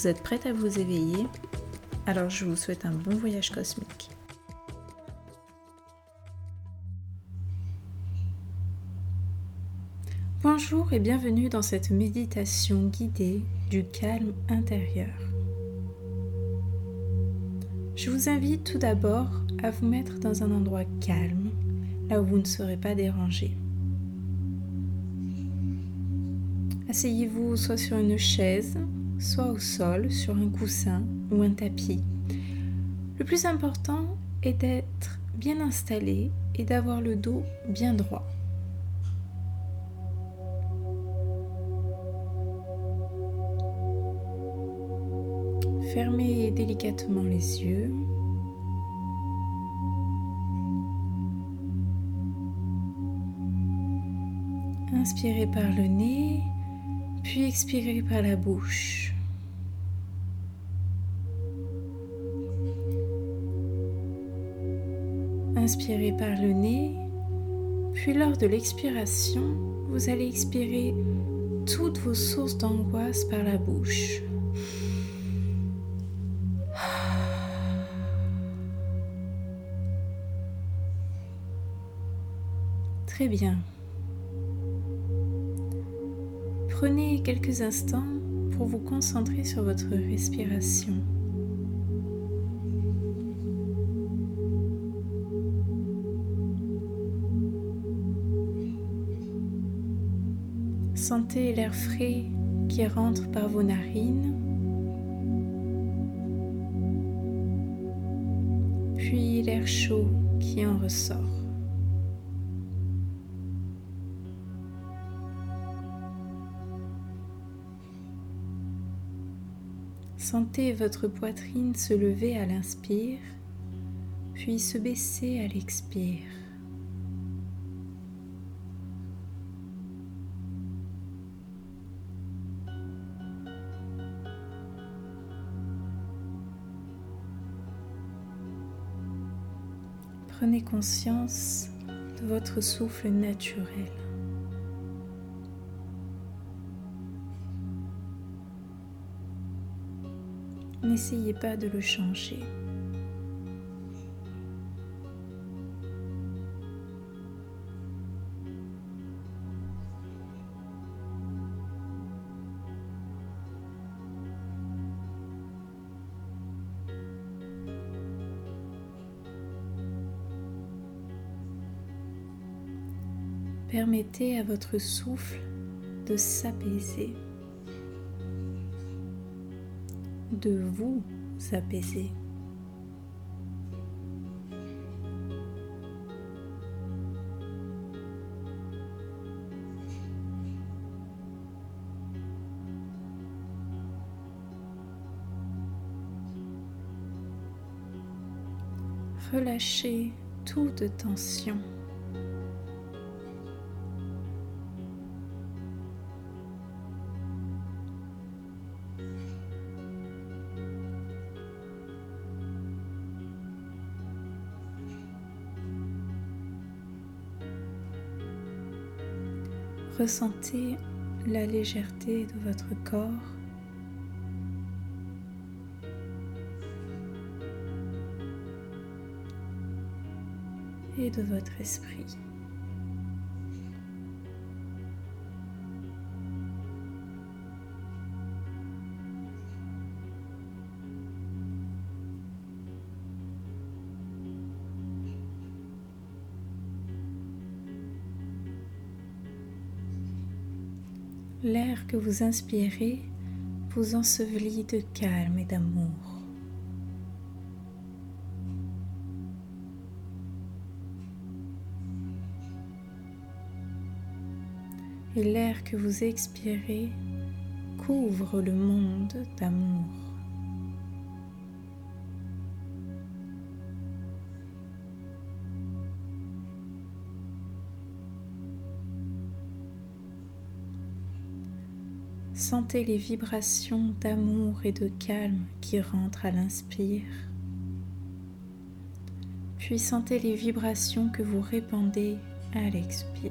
Vous êtes prête à vous éveiller? Alors je vous souhaite un bon voyage cosmique. Bonjour et bienvenue dans cette méditation guidée du calme intérieur. Je vous invite tout d'abord à vous mettre dans un endroit calme, là où vous ne serez pas dérangé. Asseyez-vous soit sur une chaise, soit au sol, sur un coussin ou un tapis. Le plus important est d'être bien installé et d'avoir le dos bien droit. Fermez délicatement les yeux. Inspirez par le nez, puis expirez par la bouche. Inspirez par le nez, puis lors de l'expiration, vous allez expirer toutes vos sources d'angoisse par la bouche. Très bien. Prenez quelques instants pour vous concentrer sur votre respiration. Sentez l'air frais qui rentre par vos narines, puis l'air chaud qui en ressort. Sentez votre poitrine se lever à l'inspire, puis se baisser à l'expire. Prenez conscience de votre souffle naturel. N'essayez pas de le changer. Permettez à votre souffle de s'apaiser. De vous apaiser. Relâchez toute tension. Ressentez la légèreté de votre corps. et de votre esprit. L'air que vous inspirez vous ensevelit de calme et d'amour. Et l'air que vous expirez couvre le monde d'amour. Sentez les vibrations d'amour et de calme qui rentrent à l'inspire. Puis sentez les vibrations que vous répandez à l'expire.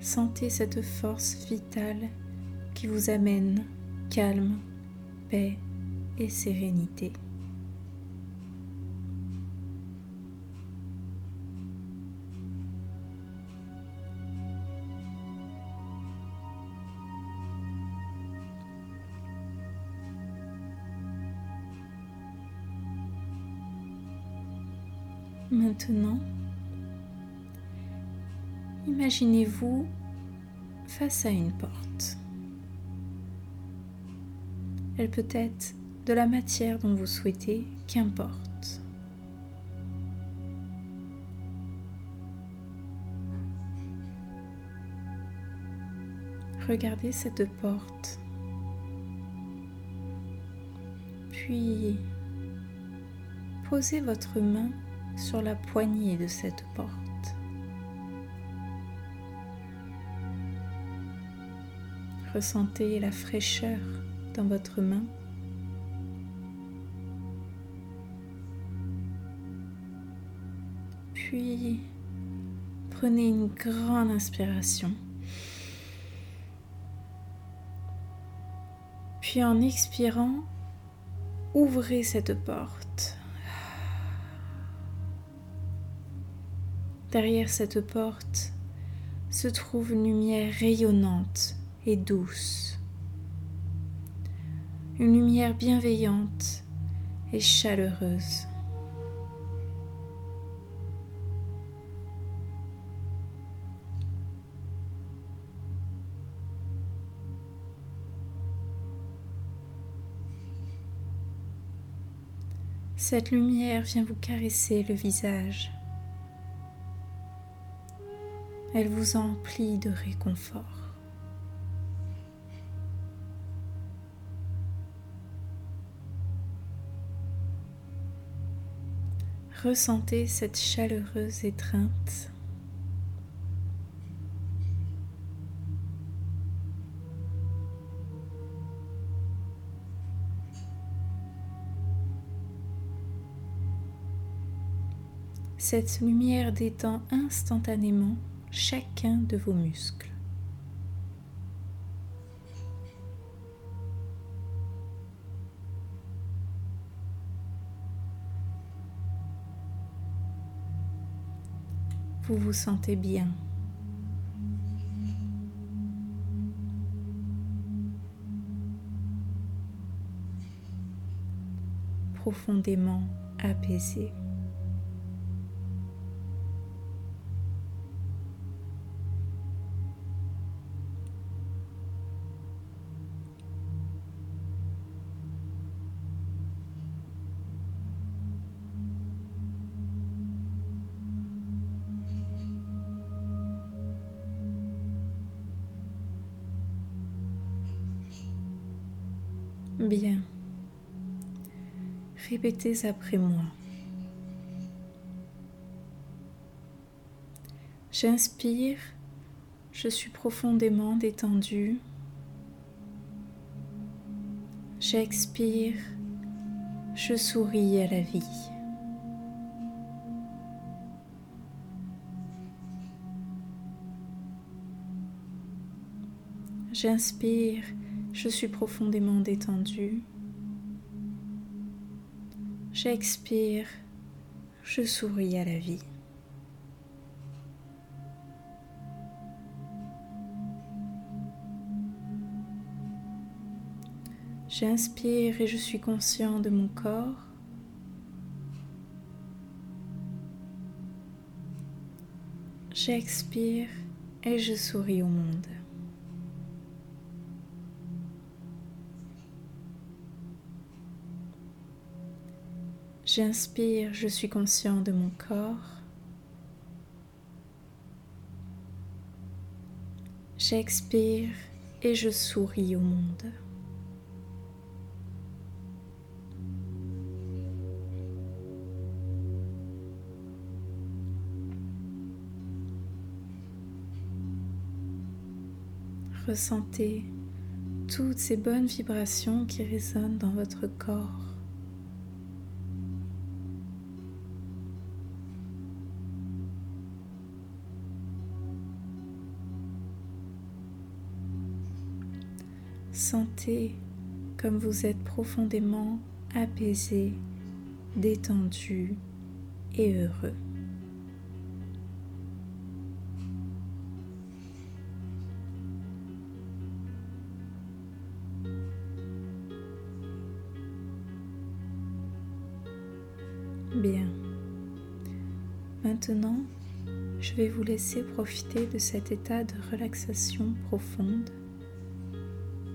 Sentez cette force vitale qui vous amène calme, paix et sérénité. Maintenant, imaginez-vous face à une porte. Elle peut être de la matière dont vous souhaitez, qu'importe. Regardez cette porte. Puis posez votre main sur la poignée de cette porte. Ressentez la fraîcheur dans votre main. Puis prenez une grande inspiration. Puis en expirant, ouvrez cette porte. Derrière cette porte se trouve une lumière rayonnante et douce. Une lumière bienveillante et chaleureuse. Cette lumière vient vous caresser le visage. Elle vous emplit de réconfort. Ressentez cette chaleureuse étreinte. Cette lumière détend instantanément chacun de vos muscles. Vous vous sentez bien. profondément apaisé. Bien. Répétez après moi. J'inspire, je suis profondément détendu. J'expire, je souris à la vie. J'inspire, je suis profondément détendu. J'expire, je souris à la vie. J'inspire et je suis conscient de mon corps. J'expire et je souris au monde. J'inspire, je suis conscient de mon corps. J'expire et je souris au monde. Ressentez toutes ces bonnes vibrations qui résonnent dans votre corps. Sentez comme vous êtes profondément apaisé, détendu et heureux. Bien. Maintenant, je vais vous laisser profiter de cet état de relaxation profonde